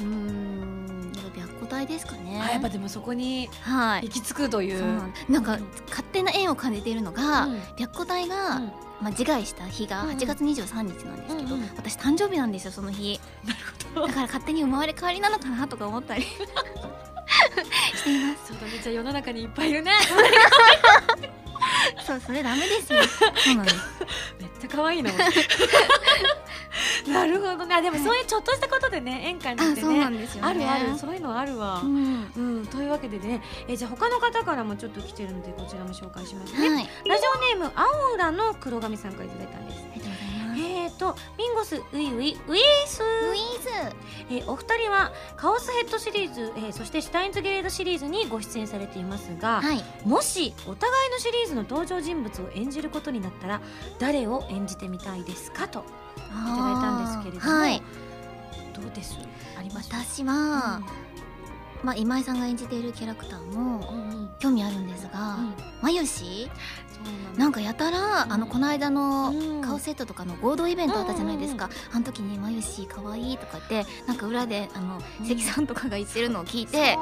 うーんやっぱ白虎隊ですかね。あやっぱでもそこにはい。行き着くという。そうなんなんか勝手な縁を感じているのが、うん。白虎隊が、うんまあ、自害した日がうん。うん8月23日なんですけど、うんうん。私誕生日なんですよその日。なるほど。だから勝手に生まれ変わりなのかなとか思ったり。し *laughs* しています。そうだねじゃあ世の中にいっぱいいるね *laughs* そうそれダメですよ。そうなんですめっちゃ可愛いな *laughs* なるほどね。あでもそういうちょっとしたことでね演歌になってねんですよね。あるある。そういうのあるわ。う、ん。うん、というわけでね、えーじゃあ他の方からもちょっと来てるのでこちらも紹介しますね、はい。ラジオネーム青浦の黒髪さんからいただいたんですえーとミンゴスウイウイウイース。ウィーズえーお二人はカオスヘッドシリーズ、えーそしてシュタインズゲレードシリーズにご出演されていますが、はい。もしお互いのシリーズの登場人物を演じることになったら誰を演じてみたいですかといただいたんですけれども、はい。どうです？あります？私は、まあ今井さんが演じているキャラクターもうんうん。うん興味あるんですが、まゆしなんかやたら、うん。あのこの間のうん。顔セットとかの合同イベントあったじゃないですか、あの時に「まゆしかわいい」とかってなんか裏であのうん。関さんとかが言ってるのを聞いて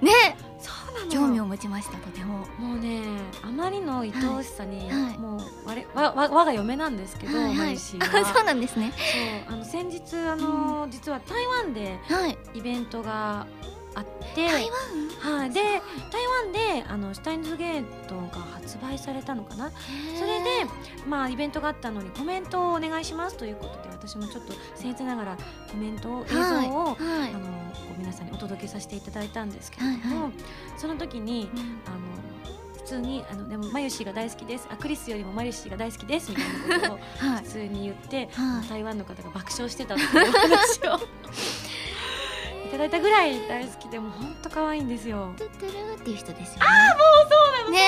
ね。そうなの。興味を持ちましたとても。もうねあまりの愛おしさに、はい。もう我わわ我が嫁なんですけど、はいはい。*laughs* そうなんですね。そうあの先日あの、実は台湾ではい。イベントがあって台湾？はい、で台湾であのシュタインズゲートが発売されたのかな？それで、まあ、イベントがあったのにコメントをお願いしますということで私もちょっと僭越ながらコメントを映像を、はい。あのこはいう皆さんにお届けさせていただいたんですけれども、はいはその時にあの普通にあのでもマユシーが大好きです。あクリスよりもマユシーが大好きですみたいなことを *laughs* はい。普通に言って、はい。台湾の方が爆笑してたっていう話を。いただいたぐらい大好きでも本当可愛いんですよ。トゥットゥルーっていう人ですよね。ああもうそうなのね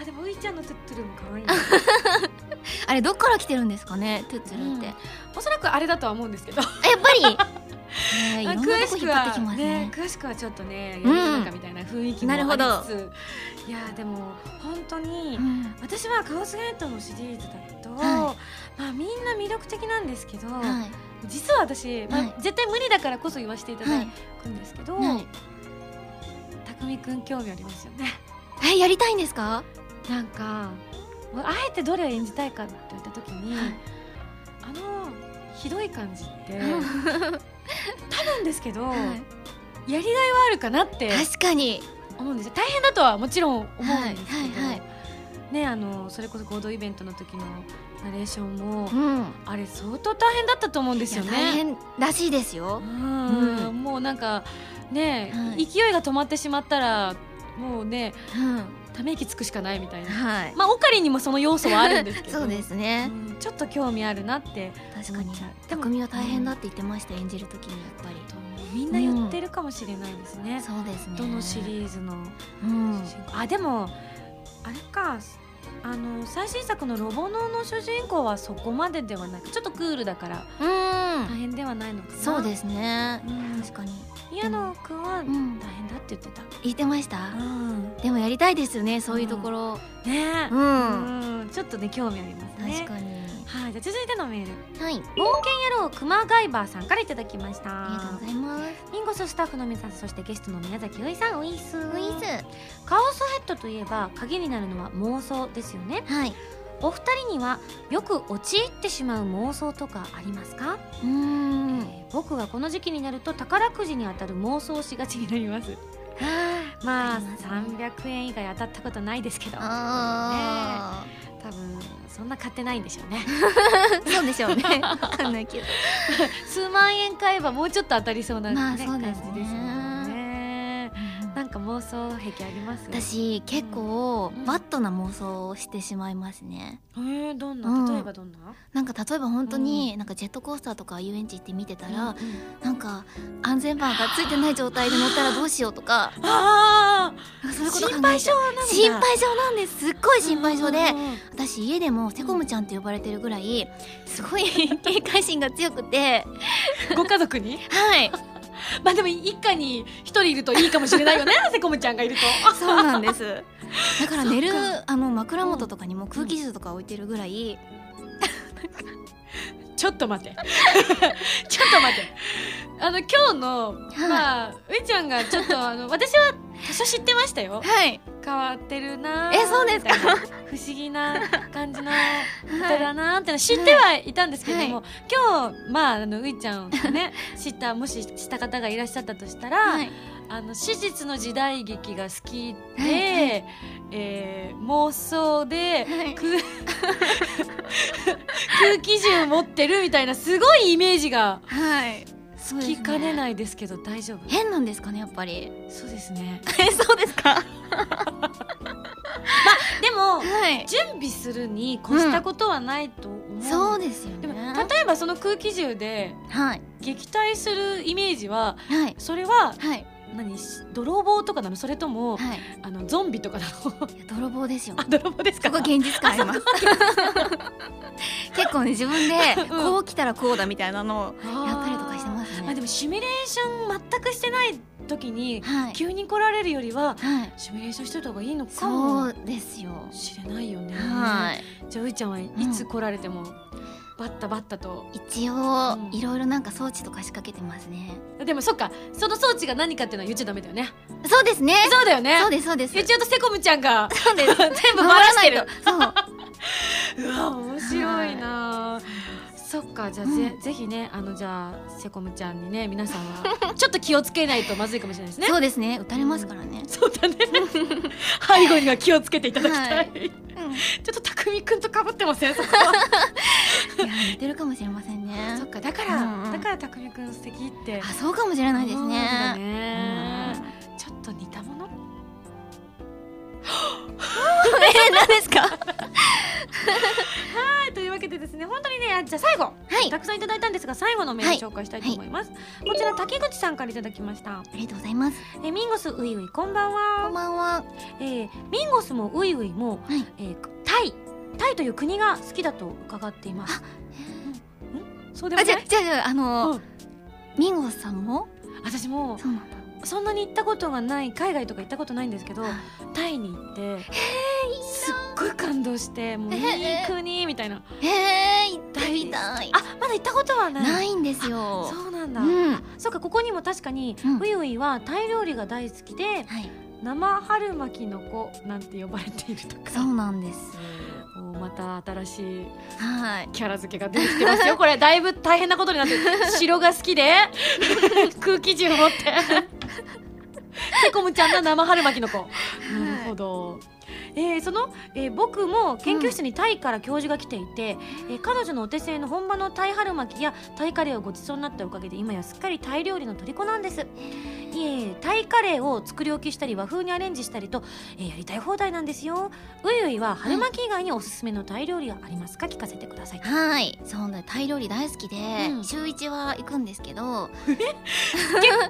あでもういちゃんのトゥットゥルも可愛い *laughs* あれどっから来てるんですかねトゥットゥルーって、うん。おそらくあれだとは思うんですけど。あやっぱり。*laughs* ねえいろんなとこ引っ張ってきますね。詳しくはちょっとねうんやりの中みたいな雰囲気もありつつ。いやでも本当に、うん。私はカオスゲートのシリーズだと、はまあみんな魅力的なんですけど、はい実は私、まあはい絶対無理だからこそ言わせていただはいくんですけど、はい。たくみくん興味ありますよね。えやりたいんですか？なんかもうあえてどれを演じたいかって言った時に、はい。あのひどい感じって多分ですけど、はい。やりがいはあるかなって確かに。思うんですよ。大変だとはもちろん思うんですけど、はい。はい。はい。ねあのそれこそ合同イベントの時のナレーションも、うん。あれ相当大変だったと思うんですよね。大変らしいですよ。うん。うん。もうなんかね、はい。勢いが止まってしまったらもうねうん。ため息つくしかないみたいな。はい。まあオカリンにもその要素はあるんですけど。*laughs* そうですね。うん。ちょっと興味あるなって。確かに。匠は大変だって言ってました演じる時にやっぱり。みんな言ってるかもしれないですね、そうですね。どのシリーズのうん。あでもあれかあの最新作の「ロボノ」の主人公はそこまでではなくちょっとクールだからうん。大変ではないのかな。そうですね。うん。確かに宮野くんは大ん。変だって言ってた、言ってました。うん。でもやりたいですよねそういうところ。ね。え、うん。うん。ちょっとね興味ありますね。確かに。はいじゃあ続いてのメール。はい。冒険野郎クマガイバーさんからいただきました。ありがとうございます。ミンゴススタッフの皆さんそしてゲストの宮崎ういさんウイス。ウィズカオスヘッドといえば鍵になるのは妄想ですよね。はいお二人にはよく陥ってしまう妄想とかありますか、うーん。えー僕はこの時期になると宝くじに当たる妄想をしがちになります。まあますね。300円以外当たったことないですけど。あ多分そんな買ってないんでしょうね。ー *laughs* そうでしょうね。わかんないけど。*laughs* 数万円買えばもうちょっと当たりそうな、ねまあそうですね。感じですもんねなんか妄想癖あります？私結構うん。バットな妄想をしてしまいますね。えー、どんな？うん。例えばどんな、なんか例えば本当になんかジェットコースターとか遊園地行って見てたら、なんか安全バーがついてない状態で乗ったらどうしようとか。ああそういうこと考心配性なんだ。心配性なんです。すっごい心配性でうんうんうん。私家でもセコムちゃんって呼ばれてるぐらいすごい警戒心が強くて。ご家族に？はいまあでも一家に一人いるといいかもしれないよねセコムちゃんがいると。そうなんです。*laughs* だから寝るあの枕元とかにも空気銃とか置いてるぐらい、ちょっと待って。*laughs* ちょっと待って。あの今日の、まあういちゃんがちょっとあの私は多少知ってましたよ。はい。変わってるなーえそうですか？不思議な感じの *laughs* 方だなーって知ってはいたんですけども、今日まああのういちゃんをね知ったもしした方がいらっしゃったとしたら、はいあの史実の時代劇が好きで、はいはい。えー妄想ではい。空 *laughs* 空気銃持ってるみたいなすごいイメージがはい。そうですね聞きかねないですけど大丈夫。変なんですかねやっぱり。そうですね。え *laughs* そうですか。*laughs* でもはい。準備するに越したことはないと思う、そうですよでもね例えばその空気銃ではい。撃退するイメージははい。それははい何泥棒とかなの？それとも、はい。あのゾンビとかなの？泥棒ですよ。あ泥棒ですか？そこ現実感あります。*laughs* 結構ね自分でうん。こう来たらこうだみたいなのをやったりとかしてますね。あでもシミュレーション全くしてない時にはい。急に来られるよりははい。シミュレーションしといた方がいいのかそもうですよ。しれないよね。はい。じゃあういちゃんはいつ来られてもバッタバッタと、一応うん。いろいろなんか装置とか仕掛けてますね。でもそっか。その装置が何かっていうのは言っちゃダメだよね。そうですね。そうだよね。そうですそうです。言っちゃうとセコムちゃんがそうです。*laughs* 全部バラしてる。そう。*laughs* うわ面白いな、そっかじゃあぜ,、うん。ぜひねあのじゃあセコムちゃんにね皆さんは *laughs* ちょっと気をつけないとまずいかもしれないですね。そうですね。撃たれますからね。そうだね。背後には気をつけていただきたい、はい。ちょっとたくんとかぶってません？そこは。*laughs* いや似てるかもしれませんね。そっかだから、うんうん。だからたくん素敵って。あそうかもしれないですね。ね。ちょっと似たもの？*laughs* え何ですか？はいというわけでですね本当にねあじゃあ最後はい。たくさんいただいたんですが最後のメール紹介したいと思います、こちら竹口さんからいただきました。ありがとうございます。えーミンゴスウイウイこんばんこんは、ばんは。えーミンゴスもウイウイも、はい。えータイタイという国が好きだと伺っています。うん。ん。そうでもあじゃない？じゃあじゃああのうん。ミンゴスさんも？私もそうなんだそんなに行ったことがない海外とか行ったことないんですけどタイに行ってすっごい感動してもういい国みたいな。へえ行ってみたい。あまだ行ったことはない。ないんですよ。そうなんだ、うん。そうかここにも確かに、うんウイウイはタイ料理が大好きではい。生春巻きの子なんて呼ばれているとか。そうなんですもうまた新しいはい。キャラ付けが出てきてますよ。*laughs* これだいぶ大変なことになってる城が好きで *laughs* 空気銃を持って。セコムちゃんの生春巻きの子、なるほど。えーその、えー僕も研究室にタイから教授が来ていて、えー彼女のお手製の本場のタイ春巻きやタイカレーをごちそうになったおかげで今やすっかりタイ料理の虜なんですいえタイカレーを作り置きしたり和風にアレンジしたりと、えーやりたい放題なんですよ。ういういは春巻き以外におすすめのタイ料理がありますか？聞かせてください。はい。そうねタイ料理大好きで、うん。週一は行くんですけど。*laughs* 結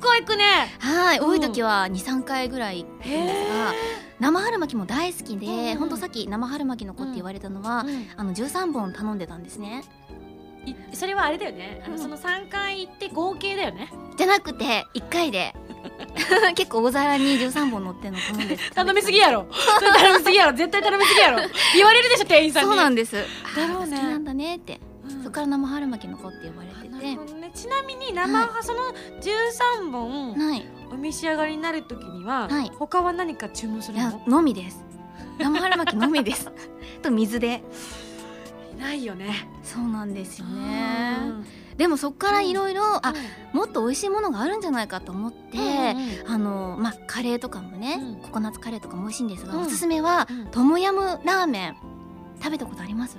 構いくね。はい。うん。多い時は23回ぐらい行くんですが生春巻きも大好きで、うんほんとさっき生春巻きの子って言われたのは、あの13本頼んでたんですね。いそれはあれだよね。うん。その3回行って合計だよね。じゃなくて1回で。*laughs* 結構大皿に13本乗ってるの頼んで頼みすぎやろ。頼みすぎやろ。絶対頼みすぎやろ。言われるでしょ店員さんに。そうなんです。だろうね。あ好きなんだねって、うん。そこから生春巻きの子って呼ばれあててね。ちなみに生、その13本はい。お召し上がりになるときには、はい。他は何か注文するの？のみです。生春巻きのみです。*laughs* と水でいないよね。そうなんですようねん。でもそっからいろいろあうん。もっと美味しいものがあるんじゃないかと思って、うんうんあのまあカレーとかもね、うん。ココナッツカレーとかも美味しいんですが、うん。おすすめはうん。トムヤムラーメン食べたことあります？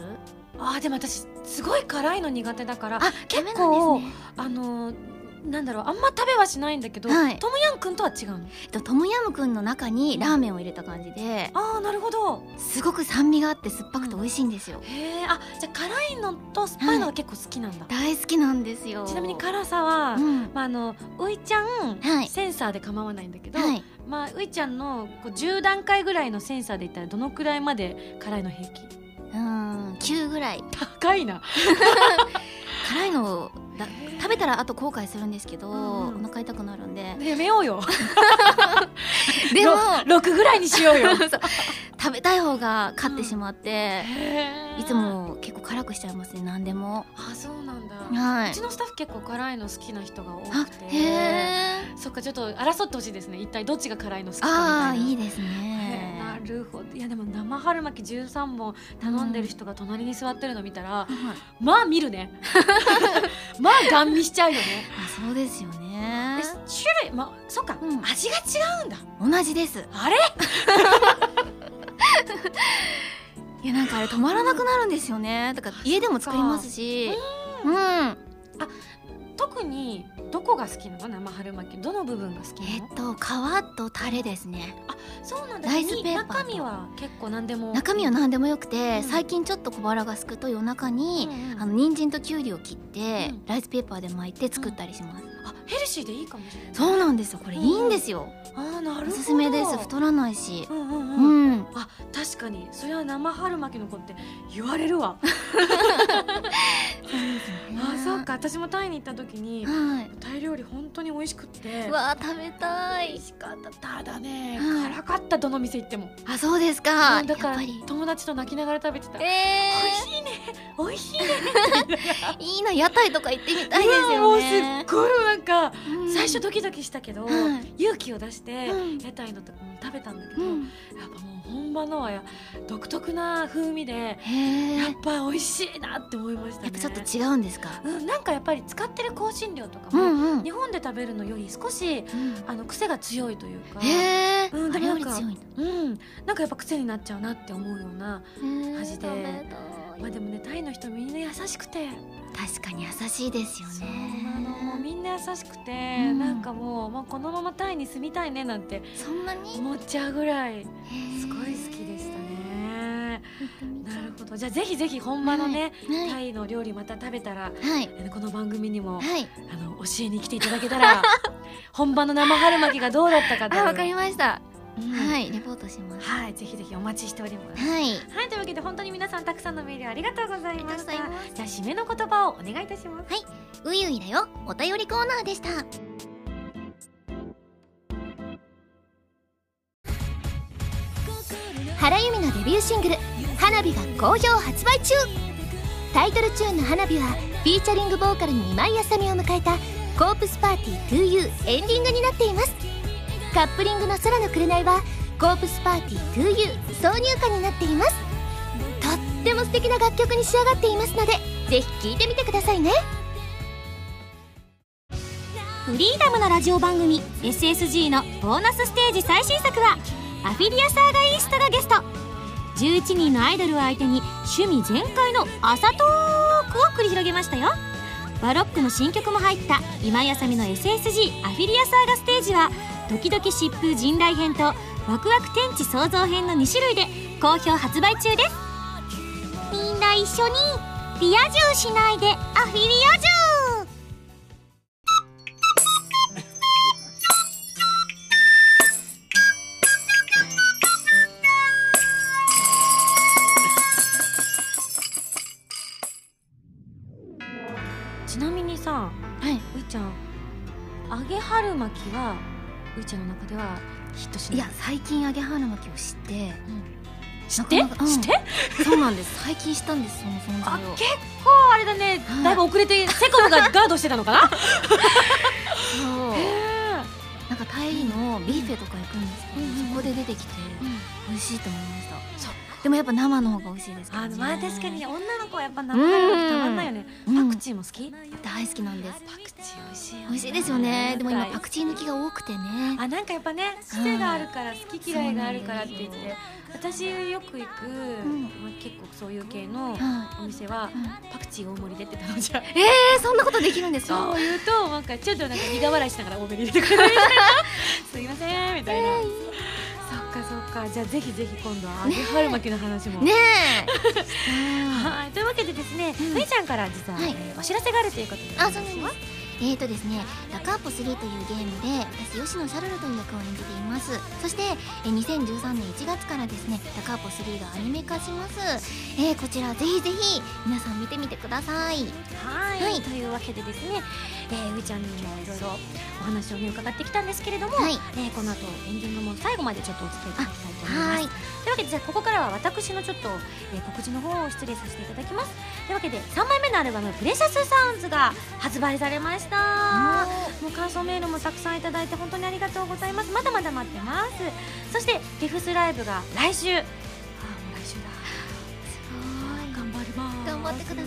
あーでも私すごい辛いの苦手だからあ結構ね。あのーなんだろうあんま食べはしないんだけど、はい。トムヤンくんとは違うの？えっとトムヤムクンの中にラーメンを入れた感じでああなるほど。すごく酸味があって酸っぱくて美味しいんですよ、へえあじゃあ辛いのと酸っぱいのが結構好きなんだ、大好きなんですよ。ちなみに辛さは、うん。まあ、あのういちゃん、はい。センサーで構わないんだけど、はい。まあ、ういちゃんのこう10段階ぐらいのセンサーで言ったらどのくらいまで辛いの平気？うん9ぐらい。高いな。*laughs* 辛いのだ食べたらあと後悔するんですけど、うん。うんお腹痛くなるんで。やめようよ。*laughs* でも6ぐらいにしようよ。*laughs* 食べたい方が勝ってしまって、へー。いつも結構辛くしちゃいますね何でも。あそうなんだ、はい。うちのスタッフ結構辛いの好きな人が多あくて。へえそっかちょっと争ってほしいですね。一体どっちが辛いの好きかみたいな。いいですへねーなるほど。いやでも生春巻き13本頼んでる人が隣に座ってるの見たら、はい。まあ見るね。*laughs* まあガン見しちゃうよね。あそうですよね。で種類まあそっか、うん。味が違うんだ。同じです。あれ？*laughs* いやなんかあれ止まらなくなるんですよね。だから家でも作りますし。うん特にどこが好きなの？生春巻き。どの部分が好きなの？えっと皮とタレですね。そうなんだ。ライスペーパーと。中身は結構何でも。中身は何でもよくて、うん。最近ちょっと小腹がすくと夜中に、うんうん。あの人参ときゅうりを切って、うん。ライスペーパーで巻いて作ったりします、あヘルシーでいいかもしれない。そうなんですよ。これいいんですよ、あーなるほど。おすすめです。太らないし。うんうんううん、ん、あ確かに。それは生春巻きの子って言われるわ。あそうか。私もタイに行った時にはい。タイ料理本当に美味しくって。うわー食べたい。美味しかった。ただね、はい。辛かったどの店行っても。あそうですか、うんだから友達と泣きながら食べてた、え美味しいね。美味しいね。ー、*laughs* いいな屋台とか行ってみたいですうわもうすよねっごいなんか、うん。最初ドキドキしたけど、はい。勇気を出して、うん。屋台のとこも食べたんだけど、うん。やっぱもう本場のはや独特な風味でやっぱ美味しいなって思いましたね。やっぱちょっと違うんですか？うん、なんかやっぱり使ってる香辛料とかうも、日本で食べるのより少しうん。あの癖が強いというか、へえ、うんあでもなんかうん、なんかやっぱ癖になっちゃうなって思うような味で。食べたいまあでもねタイの人みんな優しくて。確かに優しいですよそうねなのもうみんな優しくて、うん。なんかもう、まあ、このままタイに住みたいねなんてそんなに？思っちゃうぐらいすごい好きでしたね。なるほど。じゃあぜひぜひ本場のね、はいタイの料理また食べたらはい。この番組にもはい。あの教えに来ていただけたら *laughs* 本場の生春巻きがどうだったかというあわかりました、うんはいレポートします。はいぜひぜひお待ちしております。はい。はいというわけで本当に皆さんたくさんのメールありがとうございました。じゃあ締めの言葉をお願いいたします。ういういだよお便りコーナーでした。原由美のデビューシングル「花火」が好評発売中。タイトルチューンの「花火」はフィーチャリングボーカルに今井あさみを迎えた「コープスパーティー 2U」エンディングになっていますカップリングの「空の紅」は「コープスパーティー 2U」挿入歌になっています。とっても素敵な楽曲に仕上がっていますのでぜひ聴いてみてくださいね。フリーダムのラジオ番組 SSG のボーナスステージ最新作はアフィリアサーガイーストがゲスト。11人のアイドルを相手に趣味全開の朝トークを繰り広げましたよ。バロックの新曲も入った今井あさみの SSG アフィリアサーガステージはドキドキ疾風陣雷編とワクワク天地創造編の2種類で好評発売中です。みんな一緒にリア充しないでアフィリア充 *laughs* ちなみにさはい。ういちゃん揚げ春巻きはういちゃんの中ではヒットしない。いや最近揚げ春巻きを知って。知って？なかなかうん。知って？そうなんです。最近知ったんですその存あ在を。結構あれだね、はい。だいぶ遅れてセコムがガードしてたのかな？そう。へなんかタイのビュッフェとか行くんですけど、うんうんそこで出てきてうん。美味しいと思いました。そっでもやっぱ生の方が美味しいですけどね。あのまあ確かに女の子はやっぱ生春巻きたまんないよね。うん。パクチーも好き？大好きなんです。パク美味しいですよね。でも今パクチー抜きが多くてね。あなんかやっぱね癖があるから好き嫌いがあるからって言って私よく行く、結構そういう系のはお店は、うん。パクチー大盛りでって頼んじゃう。いえー、そんなことできるんですか？そう言うとなんかちょっとなんか苦笑いしながら多めに入れてくれる。*laughs* すいませんみたいな、そっかそっか。じゃあぜひぜひ今度は揚げ春巻きの話も、ね *laughs* はい。というわけでですね、うん。ふいちゃんから実は、お知らせがあるということであそうなんですえーとですね「ラカーポ3」というゲームで私吉野シャルルという役を演じています。そして、えー2013年1月からですね「ラカーポ3」がアニメ化します、えーこちらぜひぜひ皆さん見てみてください。はい、はい。というわけでですね、えー、ういちゃんにもいろいろお話をね伺ってきたんですけれども、はい。えーこの後エンディングも最後までちょっとお付き合いいただきたいと思います。はい。というわけでじゃあここからは私のちょっと、えー告知の方を失礼させていただきます。というわけで3枚目のアルバム「プレシャスサウンズ」が発売されましたもう感想メールもたくさんいただいて本当にありがとうございます。まだまだ待ってます。そしてリフスライブが来週。あーもう来週だ。頑張ります。頑張ってください。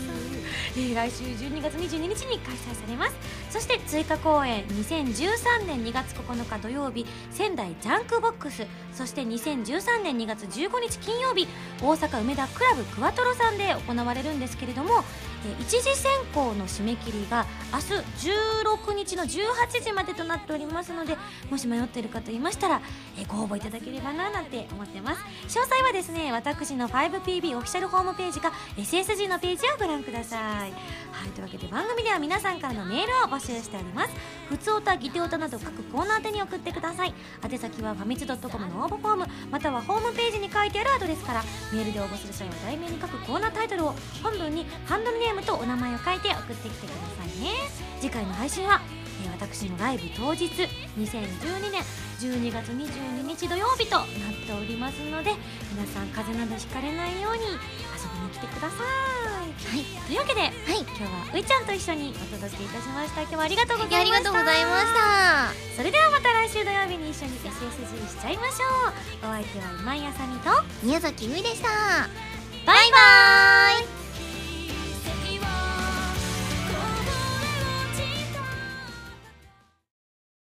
えー来週12月22日に開催されます。そして追加公演2013年2月9日土曜日仙台ジャンクボックス。そして2013年2月15日金曜日大阪梅田クラブクワトロさんで行われるんですけれどもえー一次選考の締め切りが明日16日の18時までとなっておりますのでもし迷っている方いましたら、えご応募いただければななんて思ってます。詳細はですね私の 5PB オフィシャルホームページか SSG のページをご覧ください。はいというわけで番組では皆さんからのメールを募集しております。ふつおたぎておたなど各コーナー宛に送ってください。宛先はファミツドットコムの応募フォームまたはホームページに書いてあるアドレスからメールで応募する際は題名に書くコーナータイトルを本文にハンドルネームとお名前を書いて送ってきてくださいね。次回の配信は、えー私のライブ当日2012年12月22日土曜日となっておりますので皆さん風邪などひかれないように遊びに来てください。はい。というわけで、はい。今日はういちゃんと一緒にお届けいたしました。今日はありがとうございました。がとうございました。それではまた来週土曜日に一緒に SSG しちゃいましょう。お相手は今井あさみと宮崎ういでした。バイバイ